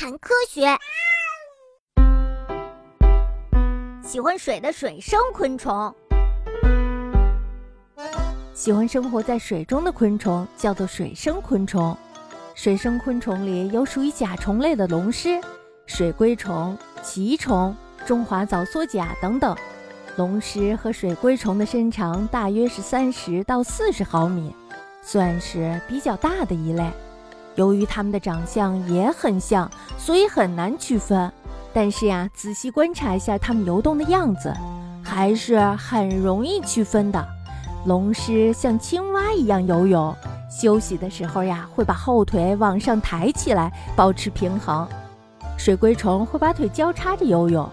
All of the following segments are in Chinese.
谈科学。喜欢水的水生昆虫，喜欢生活在水中的昆虫叫做水生昆虫。水生昆虫里有属于甲虫类的龙虱、水龟虫、奇虫、中华早缩甲等等。龙虱和水龟虫的身长大约是三十到四十毫米，算是比较大的一类。由于它们的长相也很像，所以很难区分。但是呀，仔细观察一下它们游动的样子，还是很容易区分的。龙虱像青蛙一样游泳，休息的时候呀，会把后腿往上抬起来，保持平衡。水龟虫会把腿交叉着游泳。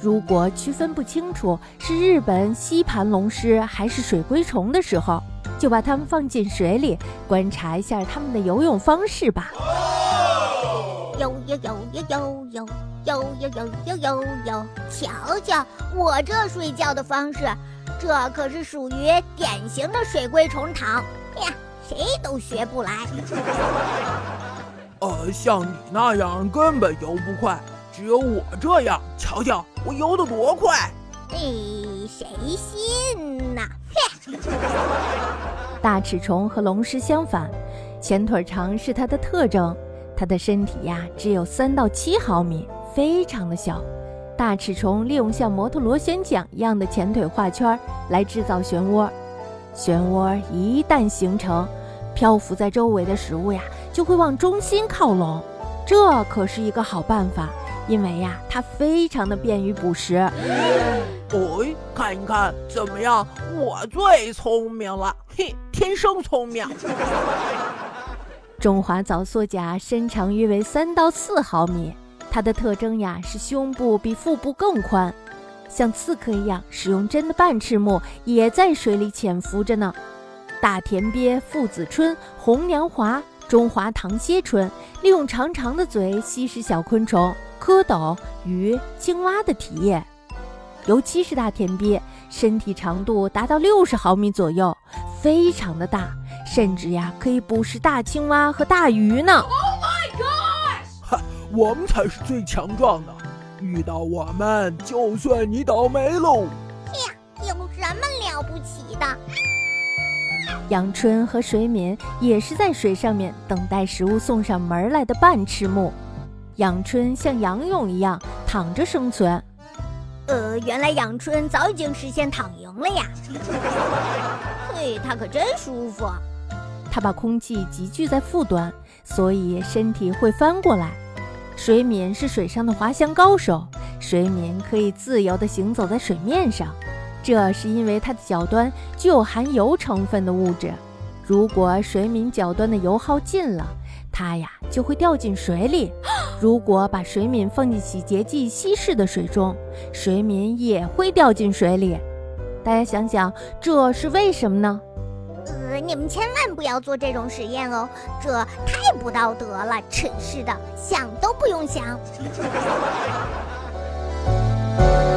如果区分不清楚是日本吸盘龙虱还是水龟虫的时候，就把它们放进水里，观察一下它们的游泳方式吧。游游游游游游游游游游游游，瞧瞧我这睡觉的方式，这可是属于典型的水龟虫躺呀，谁都学不来。呃，像你那样根本游不快。只有我这样，瞧瞧我游得多快！哎，谁信呢？哼！大齿虫和龙虱相反，前腿长是它的特征。它的身体呀，只有三到七毫米，非常的小。大齿虫利用像摩托螺旋桨一样的前腿画圈来制造漩涡，漩涡一旦形成，漂浮在周围的食物呀，就会往中心靠拢。这可是一个好办法。因为呀，它非常的便于捕食。哎，看一看怎么样？我最聪明了，嘿，天生聪明。中华早缩甲身长约为三到四毫米，它的特征呀是胸部比腹部更宽，像刺客一样使用针的半翅目也在水里潜伏着呢。大田鳖、父子春、红娘华、中华唐蝎春利用长长的嘴吸食小昆虫。蝌蚪、鱼、青蛙的体液，尤其是大田鳖，身体长度达到六十毫米左右，非常的大，甚至呀可以捕食大青蛙和大鱼呢。Oh my god！哈，我们才是最强壮的，遇到我们就算你倒霉喽。呀，有什么了不起的？阳春和水敏也是在水上面等待食物送上门来的半翅目。阳春像仰泳一样躺着生存，呃，原来阳春早已经实现躺赢了呀！它可真舒服。它把空气集聚在腹端，所以身体会翻过来。水敏是水上的滑翔高手，水敏可以自由地行走在水面上，这是因为它的脚端具有含油成分的物质。如果水敏脚端的油耗尽了，它呀就会掉进水里。如果把水敏放进洗洁剂稀释的水中，水敏也会掉进水里。大家想想，这是为什么呢？你们千万不要做这种实验哦，这太不道德了，真是的，想都不用想。